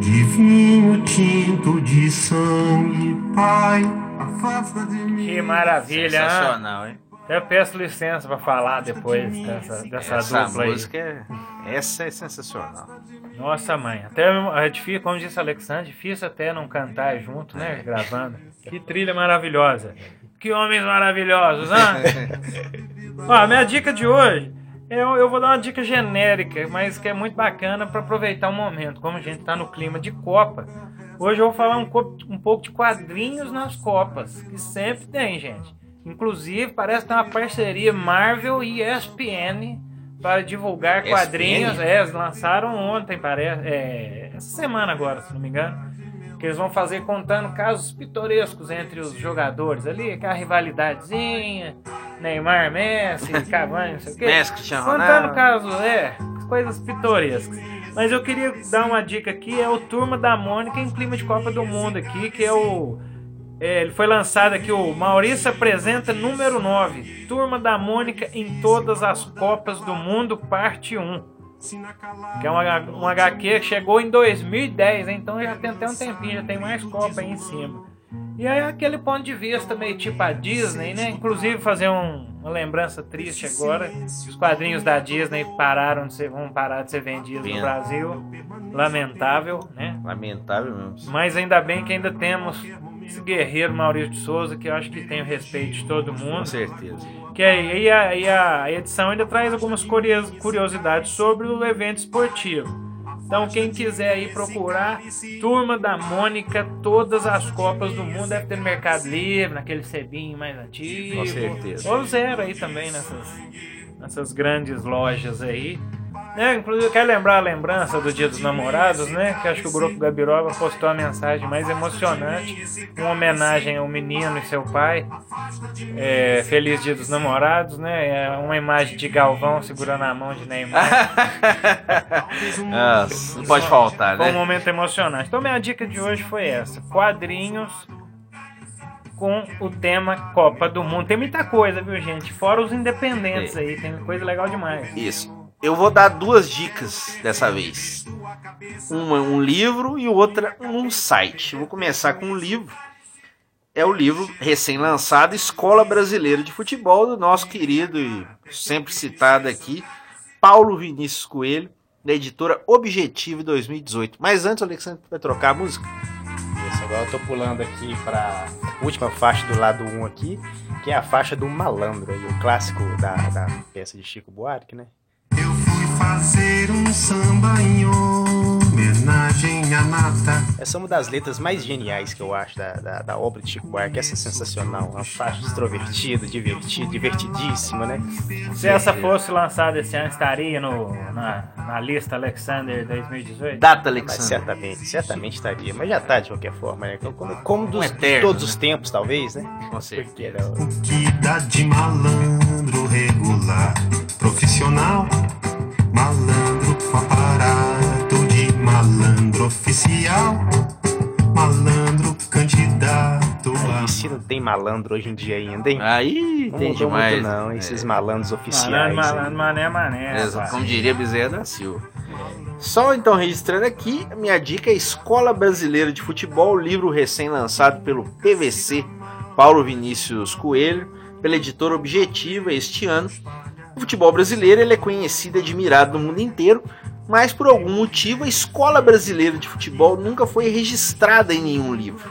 de vinho tinto de sangue. Pai, afasta de mim. Que maravilha? Sensacional, hein? Até peço licença pra falar depois dessa, dessa Essa dupla aí. música é... Essa é sensacional. Nossa mãe, até é difícil, como disse a Alexandre, difícil até não cantar junto, né? Gravando. Que trilha maravilhosa. Que homens maravilhosos, hein? (laughs) Ó, a minha dica de hoje, eu, eu vou dar uma dica genérica, mas que é muito bacana para aproveitar o momento. Como a gente tá no clima de Copa, hoje eu vou falar um, um pouco de quadrinhos nas Copas, que sempre tem, gente. Inclusive, parece que tem uma parceria Marvel e ESPN para divulgar quadrinhos. É, eles lançaram ontem, parece. É, essa semana agora, se não me engano. Que eles vão fazer contando casos pitorescos entre os jogadores ali, aquela rivalidadezinha, Neymar, Messi, (laughs) Cavani, não sei o quê. Messi, Cristiano Contando Ronaldo. casos, é, coisas pitorescas. Mas eu queria dar uma dica aqui, é o Turma da Mônica em clima de Copa do Mundo aqui, que é o... é, ele foi lançado aqui, o Maurício apresenta número 9, Turma da Mônica em todas as Copas do Mundo, parte 1. Que é um, H- um HQ que chegou em 2010, hein? então já tem até um tempinho, já tem mais Copa aí em cima. E aí aquele ponto de vista meio tipo a Disney, né? Inclusive fazer um- uma lembrança triste agora. Os quadrinhos da Disney pararam de ser, vão parar de ser vendidos no. Brasil. Lamentável, né? Lamentável mesmo. Mas ainda bem que ainda temos esse guerreiro Maurício de Souza, que eu acho que tem o respeito de todo Com mundo. certeza. Que aí a, aí a edição ainda traz algumas curios- curiosidades sobre o evento esportivo. Então quem quiser aí procurar Turma da Mônica, todas as Copas do Mundo, deve ter Mercado Livre, naquele sebinho mais antigo. Com certeza. Ou zero aí também nessas, nessas grandes lojas aí. Né? Inclusive, eu quero lembrar a lembrança do Dia dos Namorados, né? Que acho que o Grupo Gabiroba postou a mensagem mais emocionante, uma homenagem ao menino e seu pai. É, Feliz Dia dos Namorados, né? É uma imagem de Galvão segurando a mão de Neymar. Não (laughs) pode faltar, Foi um né? momento emocionante. Então, minha dica de hoje foi essa: quadrinhos com o tema Copa do Mundo. Tem muita coisa, viu, gente? Fora os independentes É. aí, tem coisa legal demais. Isso. Eu vou dar duas dicas dessa vez. Uma um livro e outra um site. Eu vou começar com um livro. É o livro recém-lançado Escola Brasileira de Futebol do nosso querido e sempre citado aqui Paulo Vinícius Coelho, da editora Objetivo 2018. Mas antes, o Alexandre vai trocar a música. Isso, agora eu tô pulando aqui pra última faixa do lado 1 aqui, que é a faixa do Malandro, aí, o clássico da, da peça de Chico Buarque, né? Fazer um samba em homenagem à nata. Essa é uma das letras mais geniais que eu acho da, da, da obra de Chico Buarque. Essa é sensacional. Uma faixa extrovertida, divertida, divertidíssima, né? Se essa fosse lançada esse ano, estaria no, na, na lista Alexander 2018? Data, Mas Alexandre. certamente, certamente estaria. Mas já tá de qualquer forma, né? Como, como dos, de eterno, todos né? os tempos, talvez, né? Com certeza. o- O que dá de malandro regular, profissional, malandro aparato de malandro oficial, malandro candidato a E se não tem malandro hoje em dia ainda, hein? Aí Não tem demais. muito não, esses malandros Malandro, oficiais. malandro, hein? mané, mané. Rapaz. como diria Bezerra da Silva. Só então registrando aqui, a minha dica é Escola Brasileira de Futebol, livro recém-lançado pelo PVC Paulo Vinícius Coelho, pela editora Objetiva este ano. O futebol brasileiro ele é conhecido e admirado no mundo inteiro, mas por algum motivo a Escola Brasileira de Futebol nunca foi registrada em nenhum livro.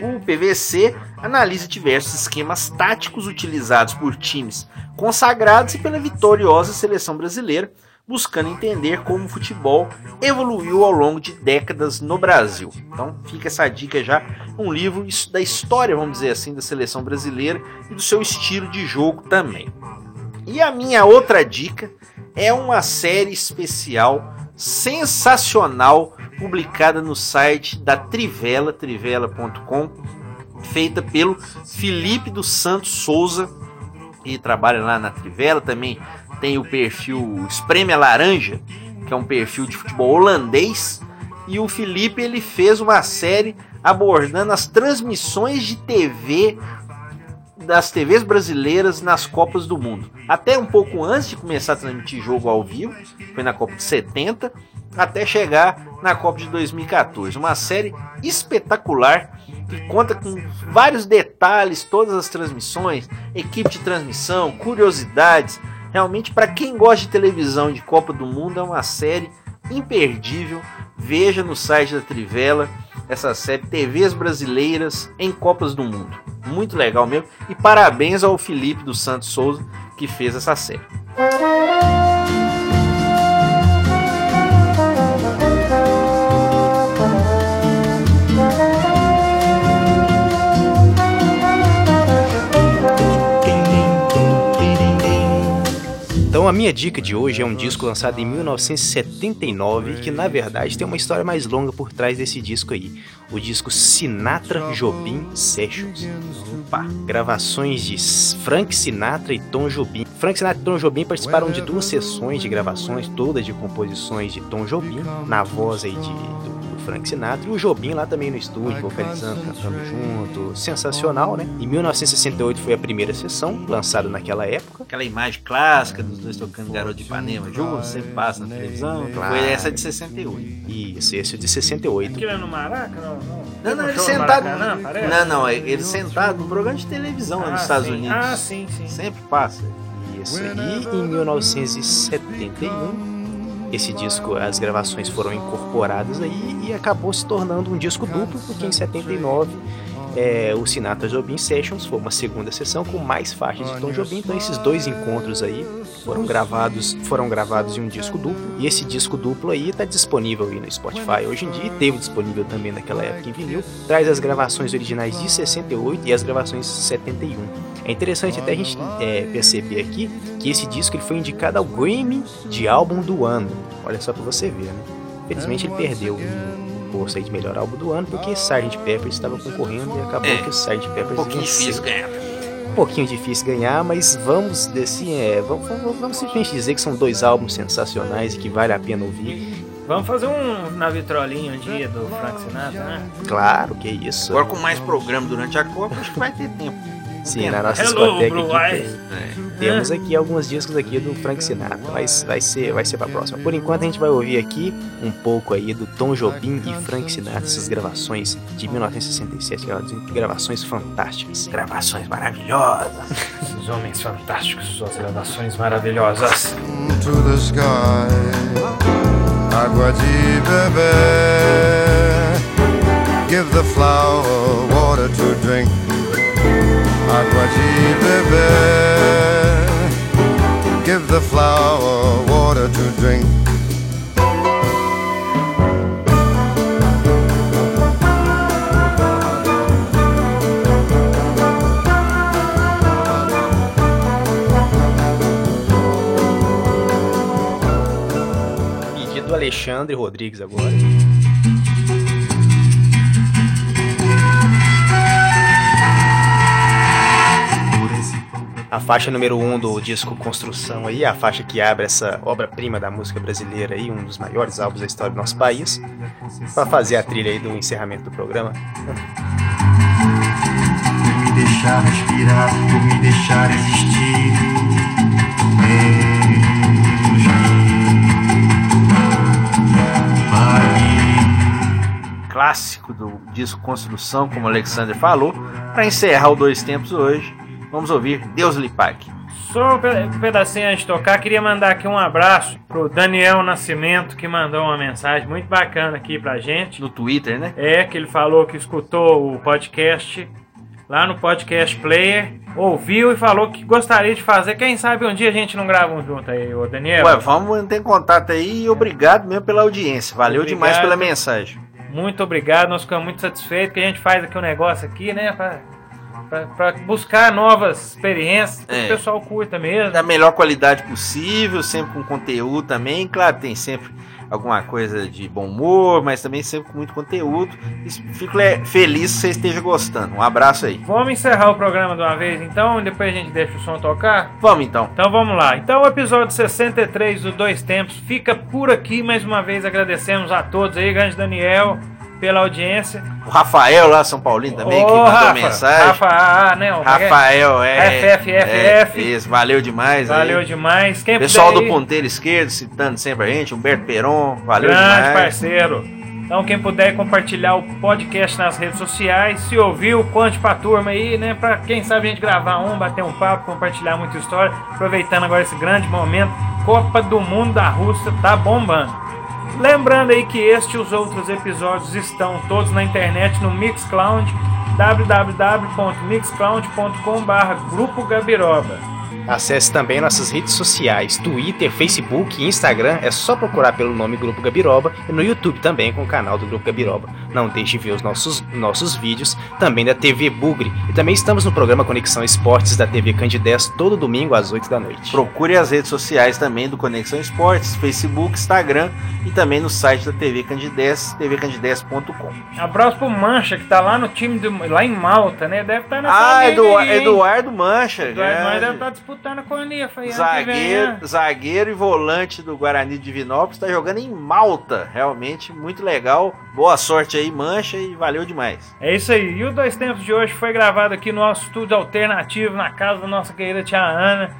O PVC analisa diversos esquemas táticos utilizados por times consagrados e pela vitoriosa seleção brasileira, buscando entender como o futebol evoluiu ao longo de décadas no Brasil. Então fica essa dica já, um livro da história, vamos dizer assim, da seleção brasileira e do seu estilo de jogo também. E a minha outra dica é uma série especial sensacional publicada no site da Trivela, trivela.com, feita pelo Felipe dos Santos Souza, que trabalha lá na Trivela, também tem o perfil Espreme a Laranja, que é um perfil de futebol holandês, e o Felipe ele fez uma série abordando as transmissões de TV das TVs brasileiras nas Copas do Mundo. Até um pouco antes de começar a transmitir jogo ao vivo, foi na Copa de 70, até chegar na Copa de 2014. Uma série espetacular que conta com vários detalhes, todas as transmissões, equipe de transmissão, curiosidades. Realmente, para quem gosta de televisão de Copa do Mundo, é uma série imperdível. Veja no site da Trivela essa série TVs brasileiras em Copas do Mundo. Muito legal mesmo. E parabéns ao Felipe dos Santos Souza que fez essa série. Então a minha dica de hoje é um disco lançado em 1979 que na verdade tem uma história mais longa por trás desse disco aí. O disco Sinatra Jobim Sessions. Opa, gravações de Frank Sinatra e Tom Jobim. Frank Sinatra e Tom Jobim participaram de duas sessões de gravações, todas de composições de Tom Jobim, na voz aí de, Frank Sinatra, e o Jobim lá também no estúdio, vocalizando, cantando junto. Sensacional, né? Em 1968 foi a primeira sessão, lançada naquela época. Aquela imagem clássica dos dois tocando Garoto de Ipanema juntos, sempre passa na televisão. Claro. Foi essa de 68. Isso, esse é de 68. Aquilo é no Maraca? Não, não. Não, não, No ele no sentado. Maracanã? Não, não, é ele sentado num programa de televisão lá Ah, nos Estados sim. Unidos. Ah, sim, sim. Sempre passa. Isso. E em 1971, esse disco, as gravações foram incorporadas aí e acabou se tornando um disco duplo, porque em 79 é, o Sinatra Jobim Sessions foi uma segunda sessão com mais faixas de Tom Jobim. Então esses dois encontros aí foram gravados, foram gravados em um disco duplo. E esse disco duplo aí está disponível aí no Spotify hoje em dia. e Teve disponível também naquela época em vinil. Traz as gravações originais de 68 e as gravações de 71. É interessante até a gente é, perceber aqui que esse disco ele foi indicado ao Grammy de álbum do ano. Olha só pra você ver, né? Infelizmente ele perdeu posto aí de melhor álbum do ano porque Sgt. Pepper estava concorrendo e acabou É, que o Sgt. Pepper Um pouquinho venceu. difícil ganhar. Um pouquinho difícil ganhar, mas vamos assim, é, vamos, vamos, vamos simplesmente dizer que são dois álbuns sensacionais e que vale a pena ouvir. Vamos fazer um na vitrolinha um dia do Frank Sinatra, né? Claro que é isso. Agora com mais programa durante a Copa, acho que vai ter tempo. Sim, na nossa Hello, discoteca Blue aqui. É. Temos aqui alguns discos aqui do Frank Sinatra, mas vai ser, vai ser pra próxima. Por enquanto a gente vai ouvir aqui um pouco aí do Tom Jobim e Frank Sinatra, essas gravações de 1967, aquelas gravações fantásticas. Gravações maravilhosas. Esses homens fantásticos, suas gravações maravilhosas. to the sky. Agua de beber. Give the flower water to drink. Agua de beber. Give the flower water to drink. Alexandre Rodrigues agora. A faixa número 1 um do disco Construção aí, a faixa que abre essa obra-prima da música brasileira aí, um dos maiores álbuns da história do nosso país, para fazer a trilha aí do encerramento do programa. por me deixar respirar, por me deixar existir. Clássico do disco Construção, como o Alexander falou. Para encerrar o Dois Tempos hoje, vamos ouvir Deus lhe pague. Só um pe- pedacinho antes de tocar, queria mandar aqui um abraço pro Daniel Nascimento, que mandou uma mensagem muito bacana aqui pra gente. No Twitter, né? É, que ele falou que escutou o podcast lá no Podcast Player, ouviu e falou que gostaria de fazer. Quem sabe um dia a gente não grava um junto aí, ô Daniel. Ué, vamos manter em contato aí e obrigado mesmo pela audiência. Valeu Obrigado. demais pela mensagem. Muito obrigado, nós ficamos muito satisfeitos que a gente faz aqui um negócio aqui, né? Pra, pra buscar novas experiências, que É. o pessoal curta mesmo. Da melhor qualidade possível, sempre com conteúdo também. Claro, tem sempre alguma coisa de bom humor, mas também sempre com muito conteúdo. Fico feliz que você esteja gostando. Um abraço aí. Vamos encerrar o programa de uma vez então, e depois a gente deixa o som tocar? Vamos então. Então vamos lá. Então o episódio 63 do Dois Tempos fica por aqui. Mais uma vez agradecemos a todos aí, grande Daniel, pela audiência. O Rafael lá, São Paulino também, Ô, que mandou Rafa, mensagem. Rafa, ah, né? o- Rafael, é. FFFF. é, isso, valeu demais. Valeu aí. demais. Quem Pessoal do ir, ponteiro esquerdo, citando sempre a gente, Humberto Peron, valeu grande demais. parceiro. Então, quem puder compartilhar o podcast nas redes sociais, se ouviu, conte pra turma aí, né? Pra quem sabe a gente gravar um, bater um papo, compartilhar muita história. Aproveitando agora esse grande momento, Copa do Mundo da Rússia tá bombando. Lembrando aí que este e os outros episódios estão todos na internet no Mixcloud, www.mixcloud.com.br Grupo Gabiroba. Acesse também nossas redes sociais, Twitter, Facebook e Instagram. É só procurar pelo nome Grupo Gabiroba e no YouTube também com o canal do Grupo Gabiroba. Não deixe de ver os nossos, nossos vídeos também da TV Bugre. E também estamos no programa Conexão Esportes da TV Candidez todo domingo às 8 da noite. Procure as redes sociais também do Conexão Esportes, Facebook, Instagram e também no site da TV Candidez, tvcandidez.com. Abraço pro Mancha, que tá lá no time, do, lá em Malta, né? Deve estar nessa Ah, Edu, aí? Eduardo Mancha. Eduardo. Mancha deve estar disputando com a Nifa que vem, Zagueiro, né? zagueiro e volante do Guarani de Divinópolis, está jogando em Malta, realmente muito legal. Boa sorte aí, Mancha, e valeu demais. É isso aí. E o Dois Tempos de hoje foi gravado aqui no nosso estúdio alternativo, na casa da nossa querida tia Ana.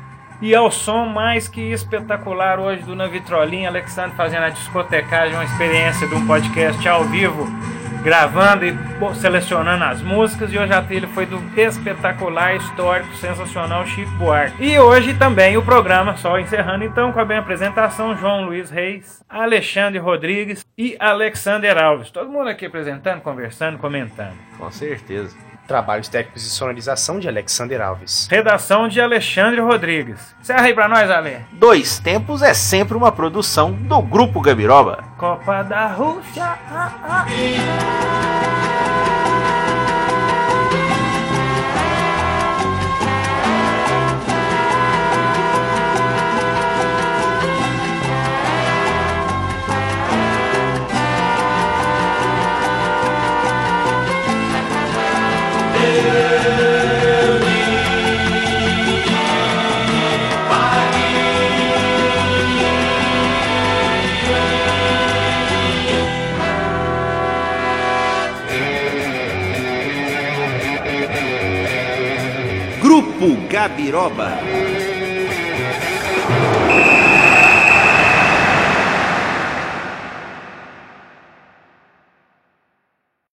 E ao som mais que espetacular hoje do Na Vitrolinha, Alexandre fazendo a discotecagem, uma experiência de um podcast ao vivo, gravando e selecionando as músicas. E hoje a trilha foi do espetacular, histórico, sensacional Chico Buarque. E hoje também o programa, só encerrando então com a bem apresentação, João Luiz Reis, Alexandre Rodrigues e Alexander Alves. Todo mundo aqui apresentando, conversando, comentando. Com certeza. Trabalhos técnicos de sonorização de Alexander Alves. Redação de Alexandre Rodrigues. Encerra aí pra nós, Ale. Dois Tempos é sempre uma produção do Grupo Gabiroba. Copa da Rússia. ah, ah. Grupo Gabiroba.